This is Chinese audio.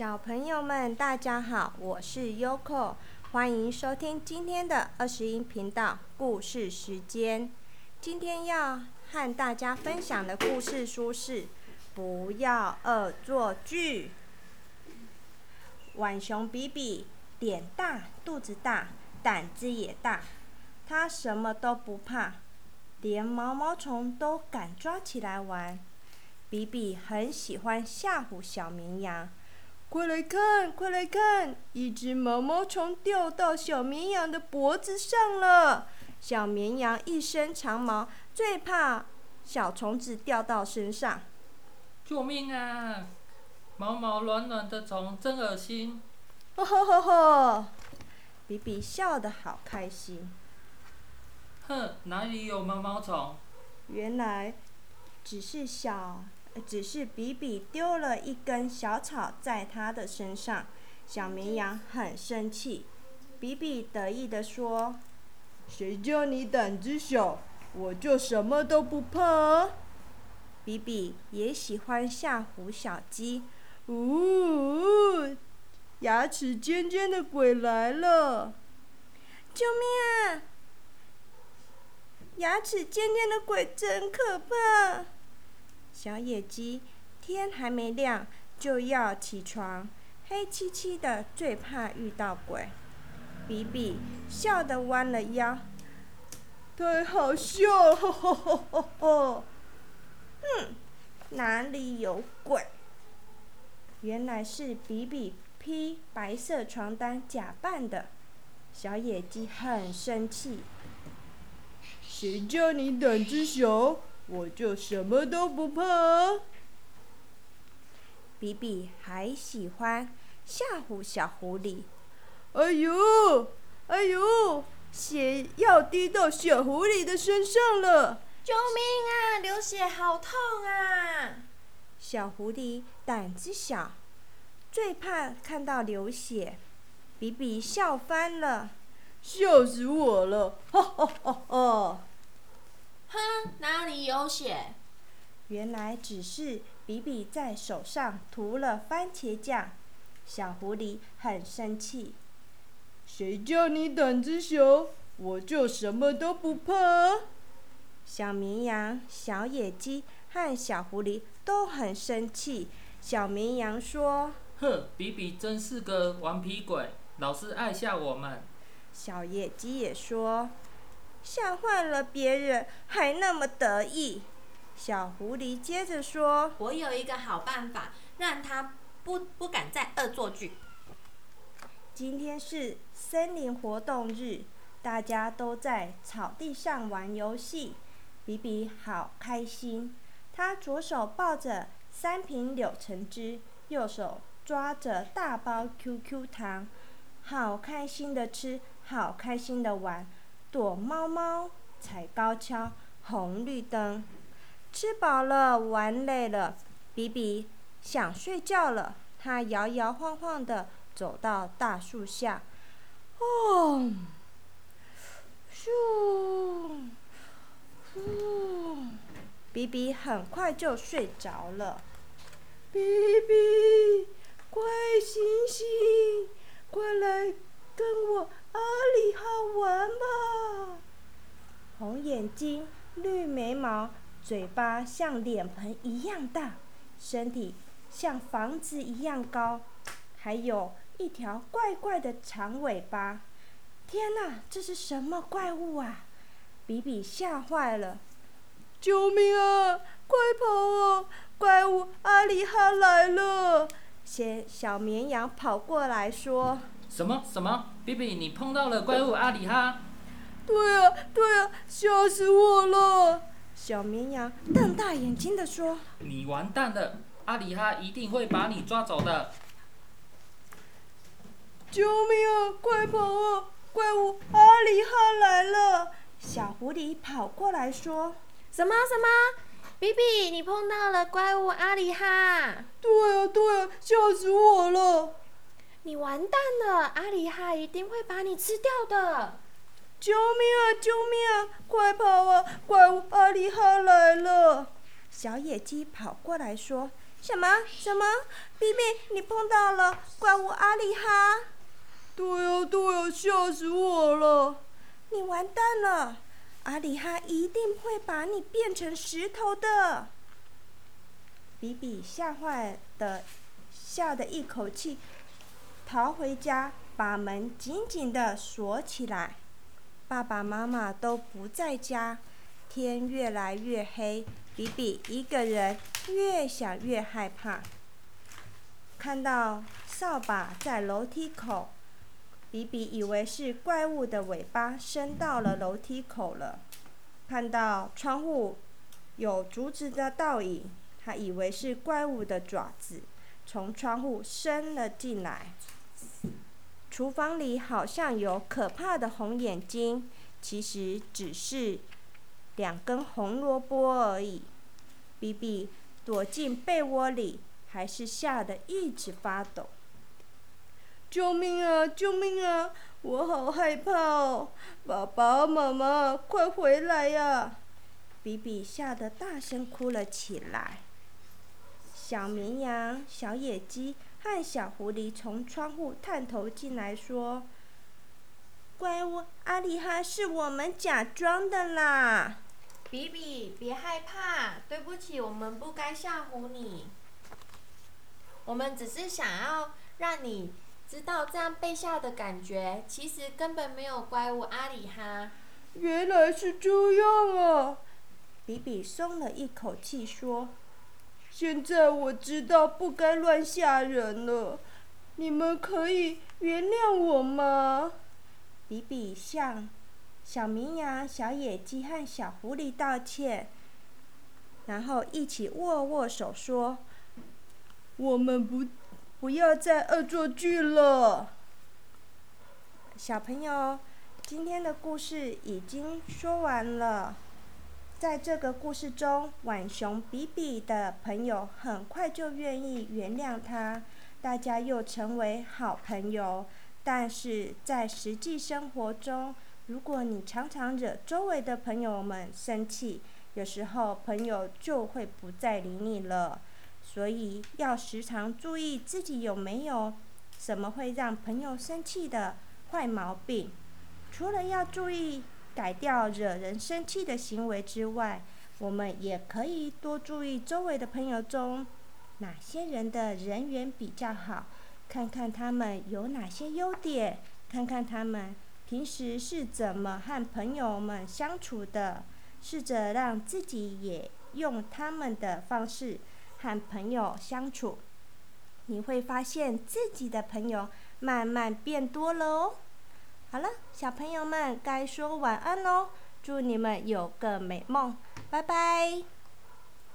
小朋友们，大家好，我是 Yoko，欢迎收听今天的二十音频道故事时间。今天要和大家分享的故事书是《不要恶作剧》。浣熊比比脸大，肚子大，胆子也大，它什么都不怕，连毛毛虫都敢抓起来玩。比比很喜欢吓唬小绵羊。快来看，快来看！一只毛毛虫掉到小绵羊的脖子上了。小绵羊一身长毛，最怕小虫子掉到身上。救命啊！毛毛软软的虫真恶心。呵呵呵呵，比比笑得好开心。哼，哪里有毛毛虫？原来只是小。只是比比丢了一根小草在他的身上，小绵羊很生气。比比得意地说：“谁叫你胆子小，我就什么都不怕。”比比也喜欢吓唬小鸡。呜，牙齿尖尖的鬼来了！救命啊！牙齿尖尖的鬼真可怕。小野鸡天还没亮就要起床，黑漆漆的，最怕遇到鬼。比比笑得弯了腰，太好笑了！呵呵呵呵呵。哼，哪里有鬼？原来是比比披白色床单假扮的。小野鸡很生气，谁叫你胆子小？我就什么都不怕。比比还喜欢吓唬小狐狸。哎呦，哎呦，血要滴到小狐狸的身上了！救命啊！流血好痛啊！小狐狸胆子小，最怕看到流血。比比笑翻了，笑死我了！哈哈哈哈。哼，哪里有血？原来只是比比在手上涂了番茄酱。小狐狸很生气。谁叫你胆子小，我就什么都不怕。小绵羊、小野鸡和小狐狸都很生气。小绵羊说：“哼，比比真是个顽皮鬼，老是爱吓我们。”小野鸡也说。吓坏了别人，还那么得意。小狐狸接着说：“我有一个好办法，让他不不敢再恶作剧。今天是森林活动日，大家都在草地上玩游戏。比比好开心，他左手抱着三瓶柳橙汁，右手抓着大包 QQ 糖，好开心的吃，好开心的玩。”躲猫猫，踩高跷，红绿灯，吃饱了，玩累了，比比想睡觉了。他摇摇晃晃的走到大树下，哦，咻，呼，比比很快就睡着了。比比，快醒醒，快来跟我。阿里哈玩！眼睛，绿眉毛，嘴巴像脸盆一样大，身体像房子一样高，还有一条怪怪的长尾巴。天哪，这是什么怪物啊？比比吓坏了！救命啊！快跑啊！怪物阿里哈来了！小小绵羊跑过来说。什么什么？比比，你碰到了怪物阿里哈？对啊，对啊，吓死我了！小绵羊瞪大眼睛的说：“你完蛋了，阿里哈一定会把你抓走的！”救命啊！快跑啊！怪物阿里哈来了！小狐狸跑过来说：“什么什么？比比，你碰到了怪物阿里哈？”对啊，对啊，吓死我了！你完蛋了，阿里哈一定会把你吃掉的！救命啊！救命啊！快跑啊！怪物阿里哈来了！小野鸡跑过来说：“什么什么？比比，你碰到了怪物阿里哈？对呀对呀，吓死我了！你完蛋了，阿里哈一定会把你变成石头的。比比吓坏的，吓得一口气逃回家，把门紧紧的锁起来。爸爸妈妈都不在家，天越来越黑，比比一个人越想越害怕。看到扫把在楼梯口，比比以为是怪物的尾巴伸到了楼梯口了。看到窗户有竹子的倒影，他以为是怪物的爪子从窗户伸了进来。厨房里好像有可怕的红眼睛，其实只是两根红萝卜而已。比比躲进被窝里，还是吓得一直发抖。救命啊！救命啊！我好害怕哦！爸爸妈妈，快回来呀！比比吓得大声哭了起来。小绵羊、小野鸡。和小狐狸从窗户探头进来，说：“怪物阿里哈是我们假装的啦。”比比，别害怕，对不起，我们不该吓唬你。我们只是想要让你知道这样被吓的感觉，其实根本没有怪物阿里哈。原来是这样啊！比比松了一口气，说。现在我知道不该乱吓人了，你们可以原谅我吗？比比向小绵羊、小野鸡和小狐狸道歉，然后一起握握手说：“我们不不要再恶作剧了。”小朋友，今天的故事已经说完了。在这个故事中，浣熊比比的朋友很快就愿意原谅他，大家又成为好朋友。但是在实际生活中，如果你常常惹周围的朋友们生气，有时候朋友就会不再理你了。所以要时常注意自己有没有什么会让朋友生气的坏毛病。除了要注意。改掉惹人生气的行为之外，我们也可以多注意周围的朋友中哪些人的人缘比较好，看看他们有哪些优点，看看他们平时是怎么和朋友们相处的，试着让自己也用他们的方式和朋友相处，你会发现自己的朋友慢慢变多了哦。好了，小朋友们该说晚安喽！祝你们有个美梦，拜拜。